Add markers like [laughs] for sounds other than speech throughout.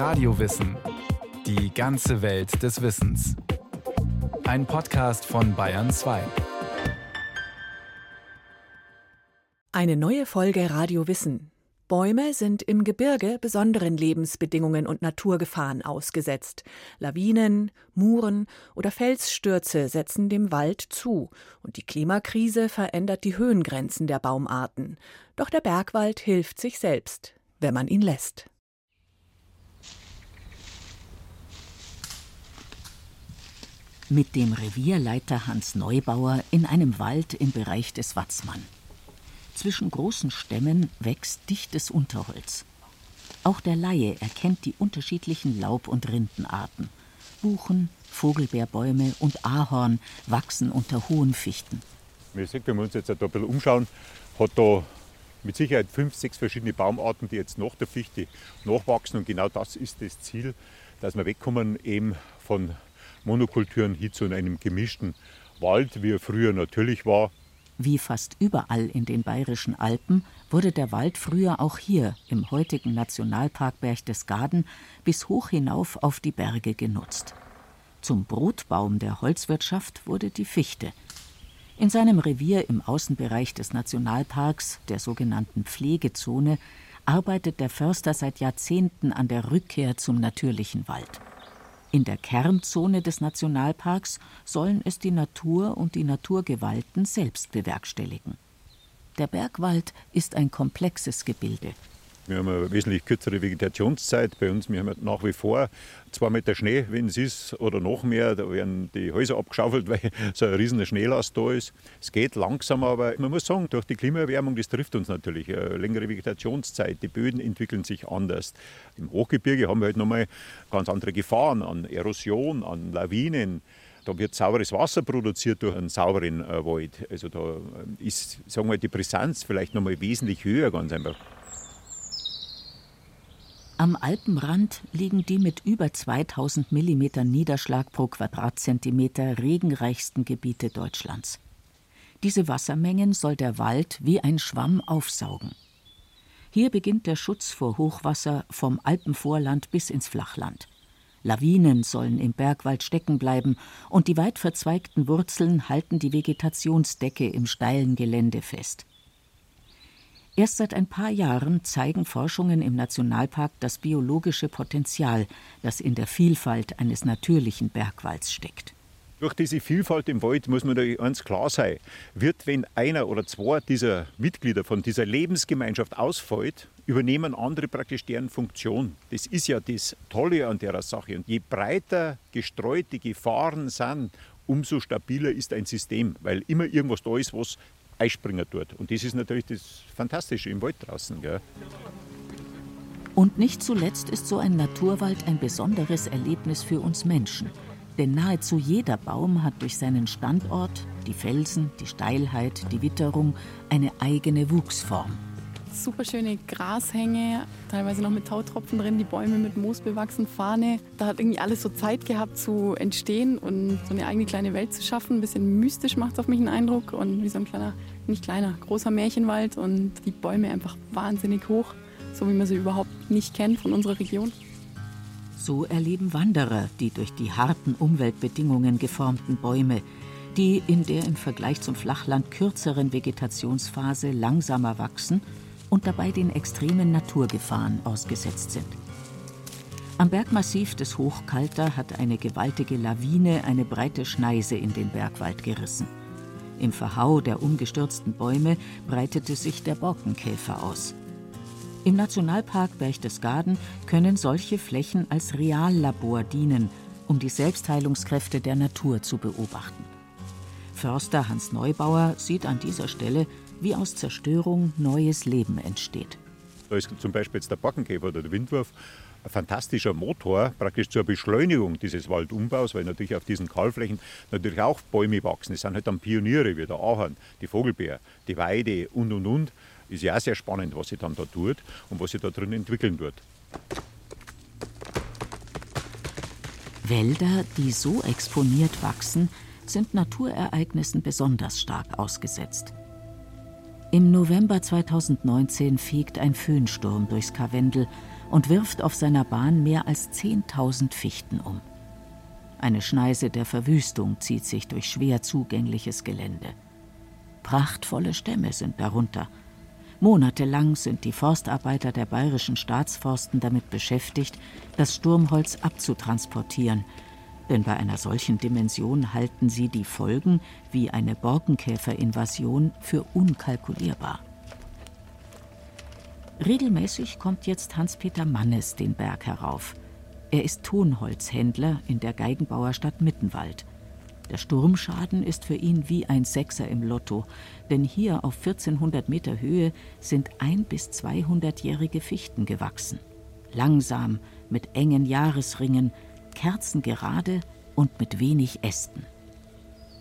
Radiowissen. Die ganze Welt des Wissens. Ein Podcast von Bayern 2. Eine neue Folge Radio Wissen. Bäume sind im Gebirge besonderen Lebensbedingungen und Naturgefahren ausgesetzt. Lawinen, Muren oder Felsstürze setzen dem Wald zu, und die Klimakrise verändert die Höhengrenzen der Baumarten. Doch der Bergwald hilft sich selbst, wenn man ihn lässt. Mit dem Revierleiter Hans Neubauer in einem Wald im Bereich des Watzmann. Zwischen großen Stämmen wächst dichtes Unterholz. Auch der Laie erkennt die unterschiedlichen Laub- und Rindenarten. Buchen, Vogelbeerbäume und Ahorn wachsen unter hohen Fichten. Wie gesagt, wenn wir uns jetzt ein bisschen umschauen, hat da mit Sicherheit fünf, sechs verschiedene Baumarten, die jetzt nach der Fichte nachwachsen. Und genau das ist das Ziel, dass wir wegkommen eben von Monokulturen hin zu einem gemischten Wald, wie er früher natürlich war. Wie fast überall in den bayerischen Alpen wurde der Wald früher auch hier im heutigen Nationalpark Berchtesgaden bis hoch hinauf auf die Berge genutzt. Zum Brotbaum der Holzwirtschaft wurde die Fichte. In seinem Revier im Außenbereich des Nationalparks, der sogenannten Pflegezone, arbeitet der Förster seit Jahrzehnten an der Rückkehr zum natürlichen Wald. In der Kernzone des Nationalparks sollen es die Natur und die Naturgewalten selbst bewerkstelligen. Der Bergwald ist ein komplexes Gebilde. Wir haben eine wesentlich kürzere Vegetationszeit. Bei uns, wir haben nach wie vor zwei Meter Schnee, wenn es ist, oder noch mehr. Da werden die Häuser abgeschaufelt, [laughs] weil so ein riesiger Schneelast da ist. Es geht langsam, aber man muss sagen, durch die Klimaerwärmung, das trifft uns natürlich. Eine längere Vegetationszeit, die Böden entwickeln sich anders. Im Hochgebirge haben wir halt nochmal ganz andere Gefahren an Erosion, an Lawinen. Da wird sauberes Wasser produziert durch einen sauberen äh, Wald. Also da ist sagen wir, die Brisanz vielleicht nochmal wesentlich höher, ganz einfach. Am Alpenrand liegen die mit über 2000 mm Niederschlag pro Quadratzentimeter regenreichsten Gebiete Deutschlands. Diese Wassermengen soll der Wald wie ein Schwamm aufsaugen. Hier beginnt der Schutz vor Hochwasser vom Alpenvorland bis ins Flachland. Lawinen sollen im Bergwald stecken bleiben und die weit verzweigten Wurzeln halten die Vegetationsdecke im steilen Gelände fest. Erst seit ein paar Jahren zeigen Forschungen im Nationalpark das biologische Potenzial, das in der Vielfalt eines natürlichen Bergwalds steckt. Durch diese Vielfalt im Wald muss man eins klar sein. Wird, wenn einer oder zwei dieser Mitglieder von dieser Lebensgemeinschaft ausfällt, übernehmen andere praktisch deren Funktion. Das ist ja das Tolle an der Sache. Und je breiter gestreut die Gefahren sind, umso stabiler ist ein System, weil immer irgendwas da ist, was einspringen tut. Und das ist natürlich das Fantastische im Wald draußen. Gell? Und nicht zuletzt ist so ein Naturwald ein besonderes Erlebnis für uns Menschen. Denn nahezu jeder Baum hat durch seinen Standort, die Felsen, die Steilheit, die Witterung eine eigene Wuchsform super schöne Grashänge, teilweise noch mit Tautropfen drin, die Bäume mit Moos bewachsen, Fahne. Da hat irgendwie alles so Zeit gehabt zu entstehen und so eine eigene kleine Welt zu schaffen. Ein bisschen mystisch macht es auf mich einen Eindruck und wie so ein kleiner, nicht kleiner, großer Märchenwald und die Bäume einfach wahnsinnig hoch, so wie man sie überhaupt nicht kennt von unserer Region. So erleben Wanderer die durch die harten Umweltbedingungen geformten Bäume, die in der im Vergleich zum Flachland kürzeren Vegetationsphase langsamer wachsen und dabei den extremen Naturgefahren ausgesetzt sind. Am Bergmassiv des Hochkalter hat eine gewaltige Lawine eine breite Schneise in den Bergwald gerissen. Im Verhau der umgestürzten Bäume breitete sich der Borkenkäfer aus. Im Nationalpark Berchtesgaden können solche Flächen als Reallabor dienen, um die Selbstheilungskräfte der Natur zu beobachten. Förster Hans Neubauer sieht an dieser Stelle wie aus Zerstörung neues Leben entsteht. Da ist zum Beispiel jetzt der Backenkäfer oder der Windwurf ein fantastischer Motor praktisch zur Beschleunigung dieses Waldumbaus, weil natürlich auf diesen Kahlflächen natürlich auch Bäume wachsen. Es sind halt dann Pioniere wie der Ahorn, die Vogelbeer, die Weide und und und. Ist ja auch sehr spannend, was sich dann da tut und was sich da drin entwickeln wird. Wälder, die so exponiert wachsen, sind Naturereignissen besonders stark ausgesetzt. Im November 2019 fegt ein Föhnsturm durchs Karwendel und wirft auf seiner Bahn mehr als 10.000 Fichten um. Eine Schneise der Verwüstung zieht sich durch schwer zugängliches Gelände. Prachtvolle Stämme sind darunter. Monatelang sind die Forstarbeiter der bayerischen Staatsforsten damit beschäftigt, das Sturmholz abzutransportieren, denn bei einer solchen Dimension halten sie die Folgen wie eine Borkenkäferinvasion für unkalkulierbar. Regelmäßig kommt jetzt Hans-Peter Mannes den Berg herauf. Er ist Tonholzhändler in der Geigenbauerstadt Mittenwald. Der Sturmschaden ist für ihn wie ein Sechser im Lotto, denn hier auf 1400 Meter Höhe sind ein bis 200-jährige Fichten gewachsen. Langsam, mit engen Jahresringen, kerzengerade und mit wenig Ästen.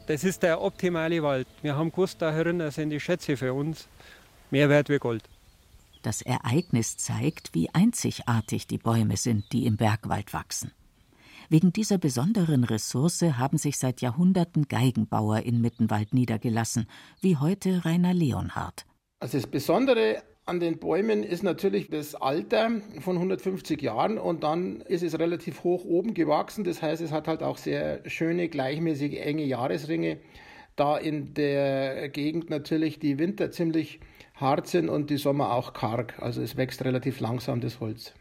Das ist der optimale Wald. Wir haben gewusst, da drinnen sind die Schätze für uns mehr wert wie Gold. Das Ereignis zeigt, wie einzigartig die Bäume sind, die im Bergwald wachsen. Wegen dieser besonderen Ressource haben sich seit Jahrhunderten Geigenbauer in Mittenwald niedergelassen, wie heute Rainer Leonhardt. Also das Besondere an den Bäumen ist natürlich das Alter von 150 Jahren und dann ist es relativ hoch oben gewachsen. Das heißt, es hat halt auch sehr schöne, gleichmäßige, enge Jahresringe. Da in der Gegend natürlich die Winter ziemlich hart sind und die Sommer auch karg. Also es wächst relativ langsam das Holz.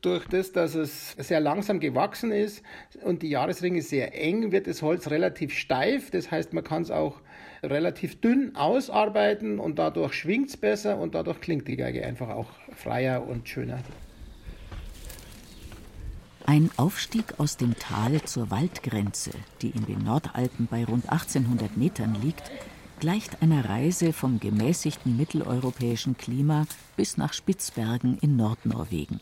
Durch das, dass es sehr langsam gewachsen ist und die Jahresringe sehr eng, wird das Holz relativ steif. Das heißt, man kann es auch relativ dünn ausarbeiten und dadurch schwingt es besser und dadurch klingt die Geige einfach auch freier und schöner. Ein Aufstieg aus dem Tal zur Waldgrenze, die in den Nordalpen bei rund 1800 Metern liegt, gleicht einer Reise vom gemäßigten mitteleuropäischen Klima bis nach Spitzbergen in Nordnorwegen.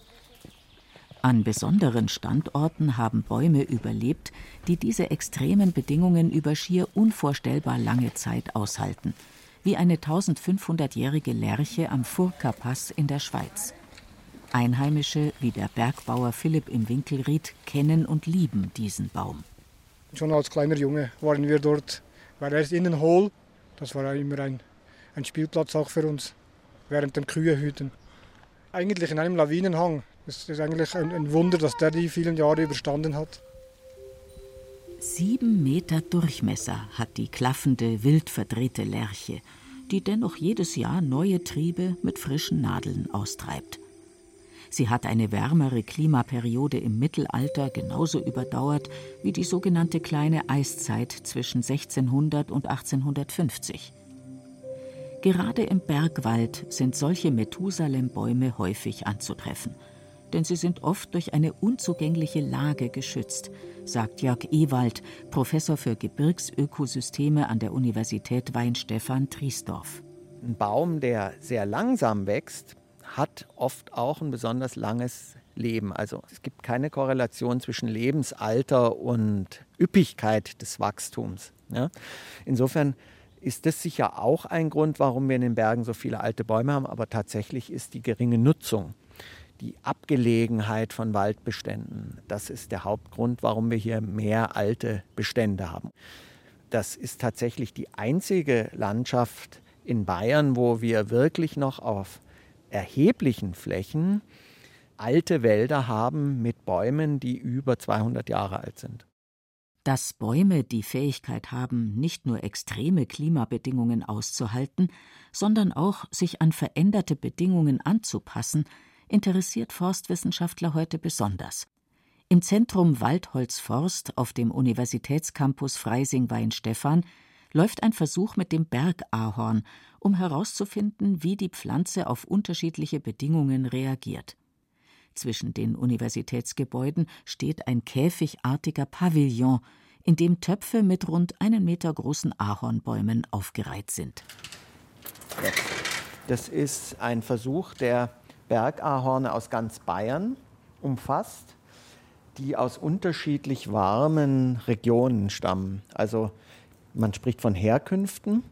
An besonderen Standorten haben Bäume überlebt, die diese extremen Bedingungen über schier unvorstellbar lange Zeit aushalten, wie eine 1500-jährige Lerche am Furka-Pass in der Schweiz. Einheimische wie der Bergbauer Philipp im Winkelried kennen und lieben diesen Baum. Schon als kleiner Junge waren wir dort, weil er ist innen hohl das war immer ein, ein Spielplatz auch für uns während dem Kühehüten. Eigentlich in einem Lawinenhang. Es ist eigentlich ein, ein Wunder, dass der die vielen Jahre überstanden hat. Sieben Meter Durchmesser hat die klaffende, wild verdrehte Lerche, die dennoch jedes Jahr neue Triebe mit frischen Nadeln austreibt. Sie hat eine wärmere Klimaperiode im Mittelalter genauso überdauert wie die sogenannte kleine Eiszeit zwischen 1600 und 1850. Gerade im Bergwald sind solche Methusalem-Bäume häufig anzutreffen, denn sie sind oft durch eine unzugängliche Lage geschützt, sagt Jörg Ewald, Professor für Gebirgsökosysteme an der Universität Weinstefan Triesdorf. Ein Baum, der sehr langsam wächst, hat oft auch ein besonders langes Leben. Also es gibt keine Korrelation zwischen Lebensalter und Üppigkeit des Wachstums. Ja? Insofern ist das sicher auch ein Grund, warum wir in den Bergen so viele alte Bäume haben, aber tatsächlich ist die geringe Nutzung, die Abgelegenheit von Waldbeständen, das ist der Hauptgrund, warum wir hier mehr alte Bestände haben. Das ist tatsächlich die einzige Landschaft in Bayern, wo wir wirklich noch auf erheblichen Flächen alte Wälder haben mit Bäumen, die über 200 Jahre alt sind. Dass Bäume die Fähigkeit haben, nicht nur extreme Klimabedingungen auszuhalten, sondern auch sich an veränderte Bedingungen anzupassen, interessiert Forstwissenschaftler heute besonders. Im Zentrum Waldholzforst auf dem Universitätscampus Freising-Weinstefan läuft ein Versuch mit dem Bergahorn, um herauszufinden, wie die Pflanze auf unterschiedliche Bedingungen reagiert. Zwischen den Universitätsgebäuden steht ein käfigartiger Pavillon, in dem Töpfe mit rund einen Meter großen Ahornbäumen aufgereiht sind. Das ist ein Versuch, der Bergahorne aus ganz Bayern umfasst, die aus unterschiedlich warmen Regionen stammen. Also man spricht von Herkünften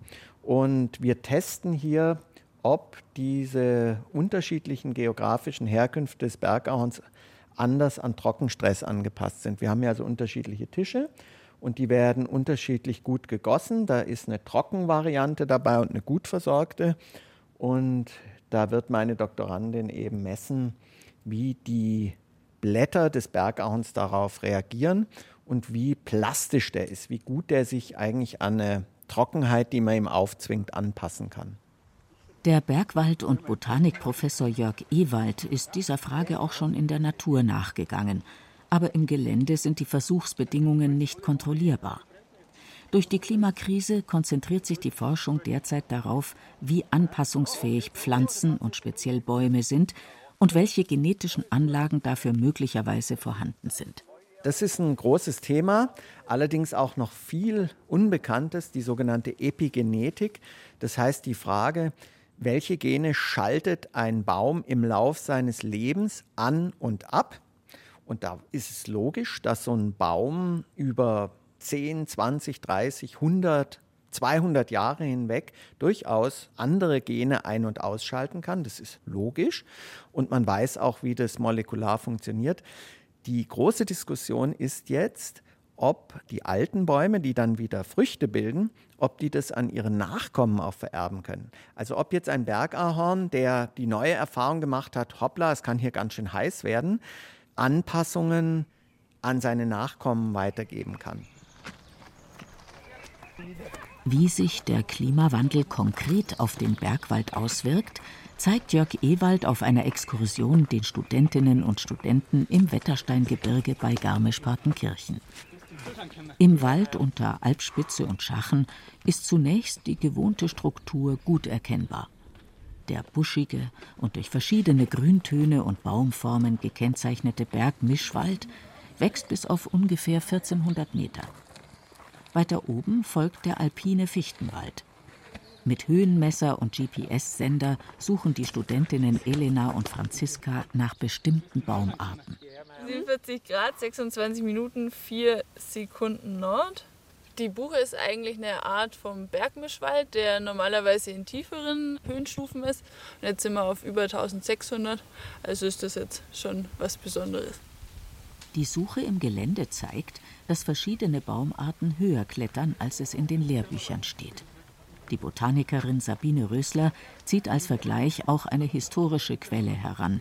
und wir testen hier, ob diese unterschiedlichen geografischen Herkünfte des Bergahorns anders an Trockenstress angepasst sind. Wir haben ja also unterschiedliche Tische und die werden unterschiedlich gut gegossen. Da ist eine Trockenvariante dabei und eine gut versorgte. Und da wird meine Doktorandin eben messen, wie die Blätter des Bergahorns darauf reagieren und wie plastisch der ist, wie gut der sich eigentlich an eine Trockenheit, die man ihm aufzwingt, anpassen kann. Der Bergwald- und Botanikprofessor Jörg Ewald ist dieser Frage auch schon in der Natur nachgegangen. Aber im Gelände sind die Versuchsbedingungen nicht kontrollierbar. Durch die Klimakrise konzentriert sich die Forschung derzeit darauf, wie anpassungsfähig Pflanzen und speziell Bäume sind und welche genetischen Anlagen dafür möglicherweise vorhanden sind. Das ist ein großes Thema, allerdings auch noch viel Unbekanntes, die sogenannte Epigenetik. Das heißt die Frage, welche Gene schaltet ein Baum im Lauf seines Lebens an und ab? Und da ist es logisch, dass so ein Baum über 10, 20, 30, 100, 200 Jahre hinweg durchaus andere Gene ein- und ausschalten kann. Das ist logisch. Und man weiß auch, wie das molekular funktioniert. Die große Diskussion ist jetzt, ob die alten Bäume, die dann wieder Früchte bilden, ob die das an ihre Nachkommen auch vererben können. Also ob jetzt ein Bergahorn, der die neue Erfahrung gemacht hat, hoppla, es kann hier ganz schön heiß werden, Anpassungen an seine Nachkommen weitergeben kann. Wie sich der Klimawandel konkret auf den Bergwald auswirkt, zeigt Jörg Ewald auf einer Exkursion den Studentinnen und Studenten im Wettersteingebirge bei Garmisch-Partenkirchen. Im Wald unter Alpspitze und Schachen ist zunächst die gewohnte Struktur gut erkennbar. Der buschige und durch verschiedene Grüntöne und Baumformen gekennzeichnete Bergmischwald wächst bis auf ungefähr 1400 Meter. Weiter oben folgt der alpine Fichtenwald. Mit Höhenmesser und GPS-Sender suchen die Studentinnen Elena und Franziska nach bestimmten Baumarten. 47 Grad, 26 Minuten, 4 Sekunden Nord. Die Buche ist eigentlich eine Art vom Bergmischwald, der normalerweise in tieferen Höhenstufen ist. Und jetzt sind wir auf über 1600, also ist das jetzt schon was Besonderes. Die Suche im Gelände zeigt, dass verschiedene Baumarten höher klettern, als es in den Lehrbüchern steht. Die Botanikerin Sabine Rösler zieht als Vergleich auch eine historische Quelle heran.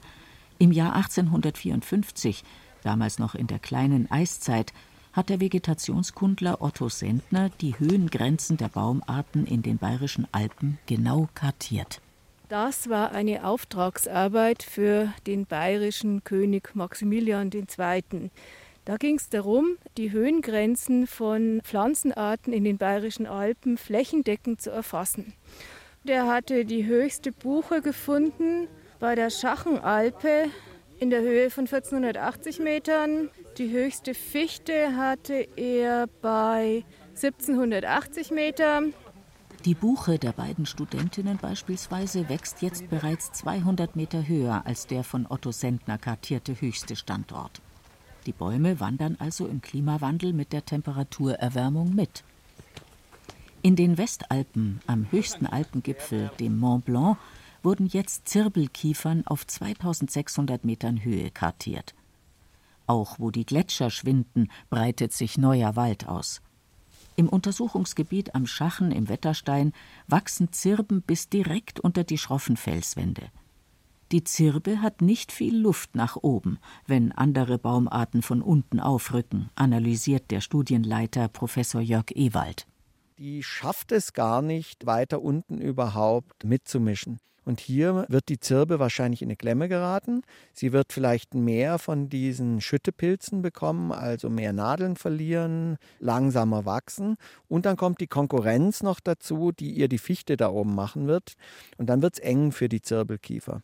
Im Jahr 1854, damals noch in der kleinen Eiszeit, hat der Vegetationskundler Otto Sendner die Höhengrenzen der Baumarten in den bayerischen Alpen genau kartiert. Das war eine Auftragsarbeit für den bayerischen König Maximilian II. Da ging es darum, die Höhengrenzen von Pflanzenarten in den bayerischen Alpen flächendeckend zu erfassen. Der hatte die höchste Buche gefunden bei der Schachenalpe in der Höhe von 1480 Metern. Die höchste Fichte hatte er bei 1780 Metern. Die Buche der beiden Studentinnen beispielsweise wächst jetzt bereits 200 Meter höher als der von Otto Sendner kartierte höchste Standort. Die Bäume wandern also im Klimawandel mit der Temperaturerwärmung mit. In den Westalpen, am höchsten Alpengipfel, dem Mont Blanc, wurden jetzt Zirbelkiefern auf 2600 Metern Höhe kartiert. Auch wo die Gletscher schwinden, breitet sich neuer Wald aus. Im Untersuchungsgebiet am Schachen im Wetterstein wachsen Zirben bis direkt unter die schroffen Felswände. Die Zirbe hat nicht viel Luft nach oben, wenn andere Baumarten von unten aufrücken, analysiert der Studienleiter Professor Jörg Ewald. Die schafft es gar nicht, weiter unten überhaupt mitzumischen. Und hier wird die Zirbe wahrscheinlich in eine Klemme geraten. Sie wird vielleicht mehr von diesen Schüttepilzen bekommen, also mehr Nadeln verlieren, langsamer wachsen. Und dann kommt die Konkurrenz noch dazu, die ihr die Fichte da oben machen wird. Und dann wird es eng für die Zirbelkiefer.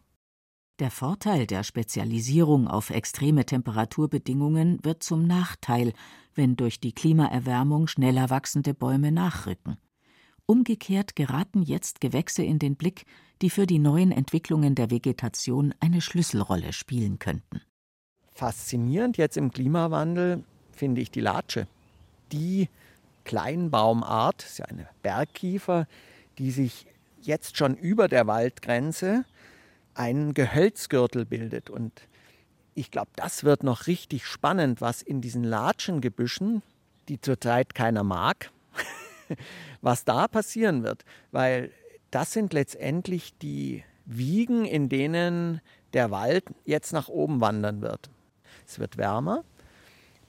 Der Vorteil der Spezialisierung auf extreme Temperaturbedingungen wird zum Nachteil, wenn durch die Klimaerwärmung schneller wachsende Bäume nachrücken. Umgekehrt geraten jetzt Gewächse in den Blick, die für die neuen Entwicklungen der Vegetation eine Schlüsselrolle spielen könnten. Faszinierend jetzt im Klimawandel finde ich die Latsche. Die Kleinbaumart, ist ja eine Bergkiefer, die sich jetzt schon über der Waldgrenze einen Gehölzgürtel bildet. Und ich glaube, das wird noch richtig spannend, was in diesen Latschengebüschen, die zurzeit keiner mag, [laughs] [laughs] was da passieren wird. Weil das sind letztendlich die Wiegen, in denen der Wald jetzt nach oben wandern wird. Es wird wärmer.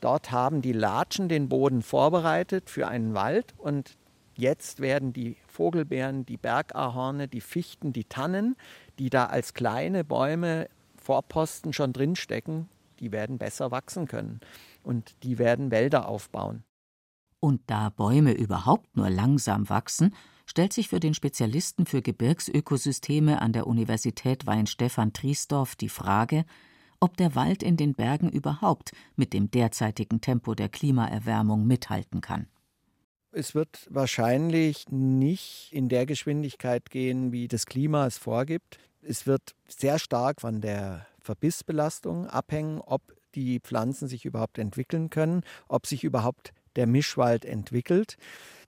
Dort haben die Latschen den Boden vorbereitet für einen Wald und jetzt werden die Vogelbeeren, die Bergahorne, die Fichten, die Tannen, die da als kleine Bäume Vorposten schon drinstecken, die werden besser wachsen können und die werden Wälder aufbauen. Und da Bäume überhaupt nur langsam wachsen, stellt sich für den Spezialisten für Gebirgsökosysteme an der Universität Weinstefan Triesdorf die Frage, ob der Wald in den Bergen überhaupt mit dem derzeitigen Tempo der Klimaerwärmung mithalten kann. Es wird wahrscheinlich nicht in der Geschwindigkeit gehen, wie das Klima es vorgibt. Es wird sehr stark von der Verbissbelastung abhängen, ob die Pflanzen sich überhaupt entwickeln können, ob sich überhaupt der Mischwald entwickelt.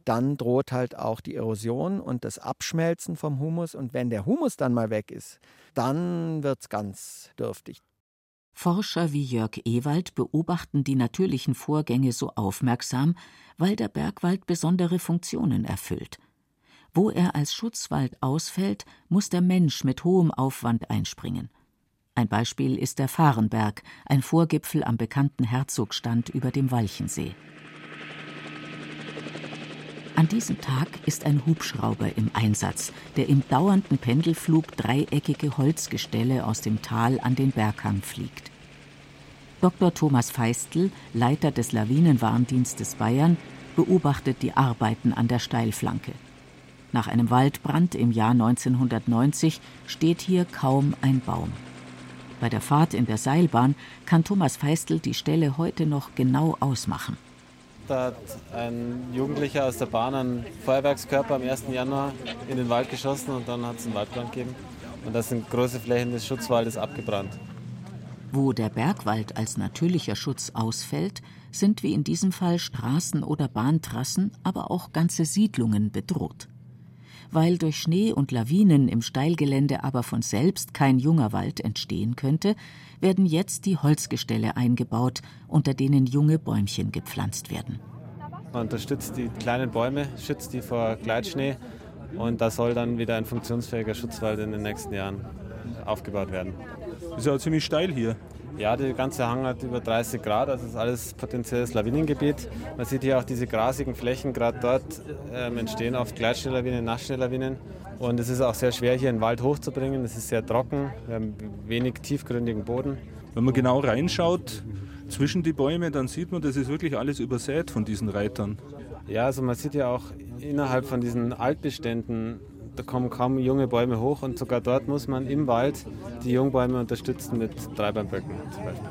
Dann droht halt auch die Erosion und das Abschmelzen vom Humus. Und wenn der Humus dann mal weg ist, dann wird es ganz dürftig. Forscher wie Jörg Ewald beobachten die natürlichen Vorgänge so aufmerksam, weil der Bergwald besondere Funktionen erfüllt. Wo er als Schutzwald ausfällt, muss der Mensch mit hohem Aufwand einspringen. Ein Beispiel ist der Fahrenberg, ein Vorgipfel am bekannten Herzogstand über dem Walchensee. An diesem Tag ist ein Hubschrauber im Einsatz, der im dauernden Pendelflug dreieckige Holzgestelle aus dem Tal an den Berghang fliegt. Dr. Thomas Feistl, Leiter des Lawinenwarndienstes Bayern, beobachtet die Arbeiten an der Steilflanke. Nach einem Waldbrand im Jahr 1990 steht hier kaum ein Baum. Bei der Fahrt in der Seilbahn kann Thomas Feistl die Stelle heute noch genau ausmachen. Da hat ein Jugendlicher aus der Bahn einen Feuerwerkskörper am 1. Januar in den Wald geschossen und dann hat es einen Waldbrand gegeben. Und da sind große Flächen des Schutzwaldes abgebrannt. Wo der Bergwald als natürlicher Schutz ausfällt, sind wie in diesem Fall Straßen oder Bahntrassen, aber auch ganze Siedlungen bedroht. Weil durch Schnee und Lawinen im Steilgelände aber von selbst kein junger Wald entstehen könnte, werden jetzt die Holzgestelle eingebaut, unter denen junge Bäumchen gepflanzt werden. Man unterstützt die kleinen Bäume, schützt die vor Gleitschnee und da soll dann wieder ein funktionsfähiger Schutzwald in den nächsten Jahren aufgebaut werden. Ist ja ziemlich steil hier. Ja, der ganze Hang hat über 30 Grad, also ist alles potenzielles Lawinengebiet. Man sieht hier auch diese grasigen Flächen, gerade dort ähm, entstehen oft Gleitschneelawinen, Nassschneelawinen. Und es ist auch sehr schwer, hier einen Wald hochzubringen. Es ist sehr trocken, wir haben wenig tiefgründigen Boden. Wenn man genau reinschaut zwischen die Bäume, dann sieht man, das ist wirklich alles übersät von diesen Reitern. Ja, also man sieht ja auch innerhalb von diesen Altbeständen da kommen kaum junge Bäume hoch und sogar dort muss man im Wald die Jungbäume unterstützen mit Treibernböcken zum Beispiel.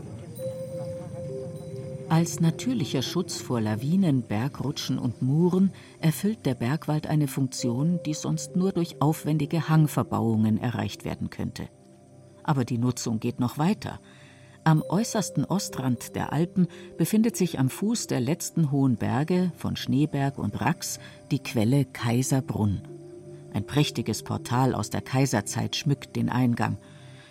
Als natürlicher Schutz vor Lawinen, Bergrutschen und Muren erfüllt der Bergwald eine Funktion, die sonst nur durch aufwendige Hangverbauungen erreicht werden könnte. Aber die Nutzung geht noch weiter. Am äußersten Ostrand der Alpen befindet sich am Fuß der letzten hohen Berge von Schneeberg und Rax die Quelle Kaiserbrunn. Ein prächtiges Portal aus der Kaiserzeit schmückt den Eingang.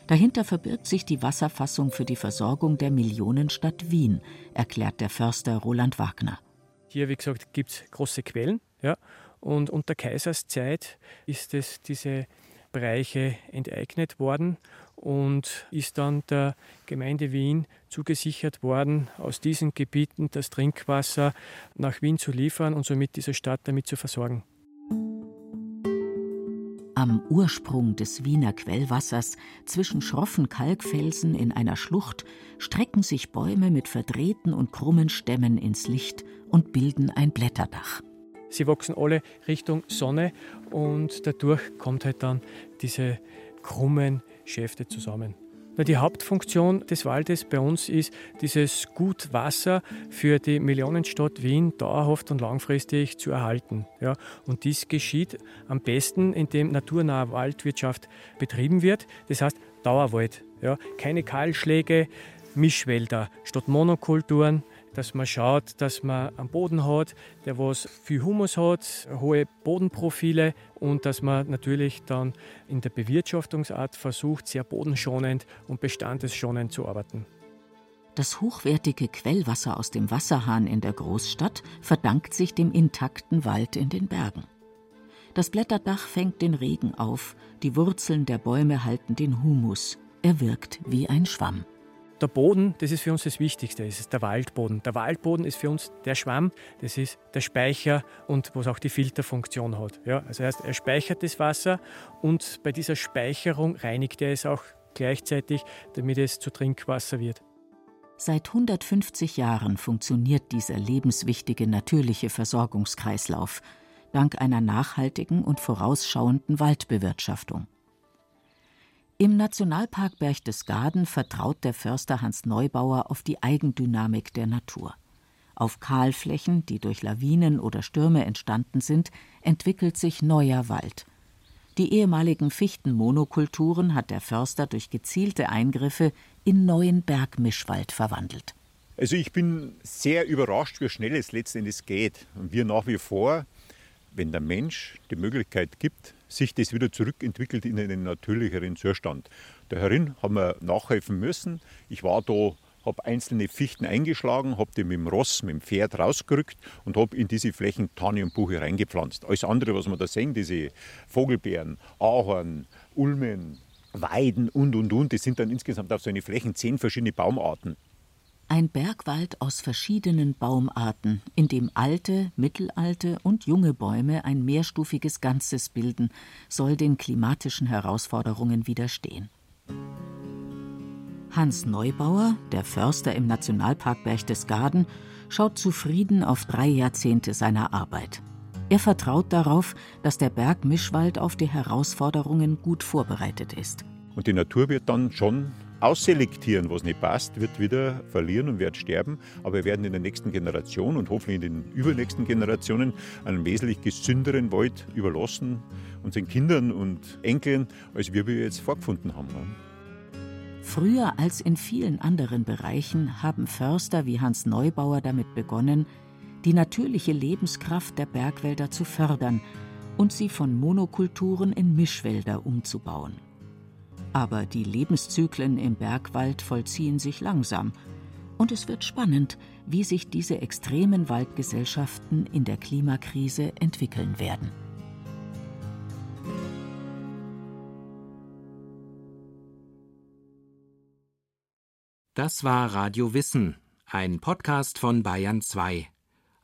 Dahinter verbirgt sich die Wasserfassung für die Versorgung der Millionenstadt Wien, erklärt der Förster Roland Wagner. Hier, wie gesagt, gibt es große Quellen. Ja, und unter Kaiserszeit ist es diese Bereiche enteignet worden und ist dann der Gemeinde Wien zugesichert worden, aus diesen Gebieten das Trinkwasser nach Wien zu liefern und somit diese Stadt damit zu versorgen. Am Ursprung des Wiener Quellwassers, zwischen schroffen Kalkfelsen in einer Schlucht, strecken sich Bäume mit verdrehten und krummen Stämmen ins Licht und bilden ein Blätterdach. Sie wachsen alle Richtung Sonne und dadurch kommt halt dann diese krummen Schäfte zusammen. Die Hauptfunktion des Waldes bei uns ist, dieses Gutwasser für die Millionenstadt Wien dauerhaft und langfristig zu erhalten. Ja, und dies geschieht am besten, indem naturnahe Waldwirtschaft betrieben wird. Das heißt Dauerwald. Ja, keine Kahlschläge, Mischwälder statt Monokulturen dass man schaut, dass man einen Boden hat, der was viel Humus hat, hohe Bodenprofile und dass man natürlich dann in der Bewirtschaftungsart versucht, sehr bodenschonend und bestandesschonend zu arbeiten. Das hochwertige Quellwasser aus dem Wasserhahn in der Großstadt verdankt sich dem intakten Wald in den Bergen. Das Blätterdach fängt den Regen auf, die Wurzeln der Bäume halten den Humus, er wirkt wie ein Schwamm. Der Boden, das ist für uns das Wichtigste, das ist der Waldboden. Der Waldboden ist für uns der Schwamm, das ist der Speicher und was auch die Filterfunktion hat. Ja, also heißt, er speichert das Wasser und bei dieser Speicherung reinigt er es auch gleichzeitig, damit es zu Trinkwasser wird. Seit 150 Jahren funktioniert dieser lebenswichtige natürliche Versorgungskreislauf dank einer nachhaltigen und vorausschauenden Waldbewirtschaftung. Im Nationalpark Berchtesgaden vertraut der Förster Hans Neubauer auf die Eigendynamik der Natur. Auf Kahlflächen, die durch Lawinen oder Stürme entstanden sind, entwickelt sich neuer Wald. Die ehemaligen Fichtenmonokulturen hat der Förster durch gezielte Eingriffe in neuen Bergmischwald verwandelt. Also ich bin sehr überrascht, wie schnell es letztendlich geht. Wir nach wie vor, wenn der Mensch die Möglichkeit gibt, sich das wieder zurückentwickelt in einen natürlicheren Zustand. Da herin haben wir nachhelfen müssen. Ich war da habe einzelne Fichten eingeschlagen, habe die mit dem Ross, mit dem Pferd rausgerückt und habe in diese Flächen Tanne und Buche reingepflanzt. Alles andere, was wir da sehen, diese Vogelbeeren, Ahorn, Ulmen, Weiden und und und, das sind dann insgesamt auf so eine Flächen zehn verschiedene Baumarten. Ein Bergwald aus verschiedenen Baumarten, in dem alte, mittelalte und junge Bäume ein mehrstufiges Ganzes bilden, soll den klimatischen Herausforderungen widerstehen. Hans Neubauer, der Förster im Nationalpark Berchtesgaden, schaut zufrieden auf drei Jahrzehnte seiner Arbeit. Er vertraut darauf, dass der Bergmischwald auf die Herausforderungen gut vorbereitet ist. Und die Natur wird dann schon ausselektieren, was nicht passt, wird wieder verlieren und wird sterben. Aber wir werden in der nächsten Generation und hoffentlich in den übernächsten Generationen einen wesentlich gesünderen Wald überlassen, unseren Kindern und Enkeln, als wir jetzt vorgefunden haben. Früher als in vielen anderen Bereichen haben Förster wie Hans Neubauer damit begonnen, die natürliche Lebenskraft der Bergwälder zu fördern und sie von Monokulturen in Mischwälder umzubauen. Aber die Lebenszyklen im Bergwald vollziehen sich langsam. Und es wird spannend, wie sich diese extremen Waldgesellschaften in der Klimakrise entwickeln werden. Das war Radio Wissen, ein Podcast von Bayern 2.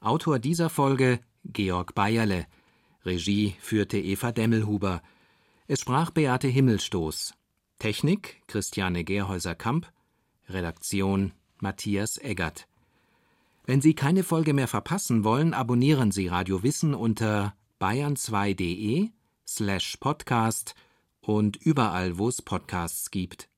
Autor dieser Folge Georg Bayerle. Regie führte Eva Demmelhuber. Es sprach Beate Himmelstoß. Technik Christiane Gerhäuser-Kamp, Redaktion Matthias Eggert. Wenn Sie keine Folge mehr verpassen wollen, abonnieren Sie Radio Wissen unter bayern2.de slash podcast und überall, wo es Podcasts gibt.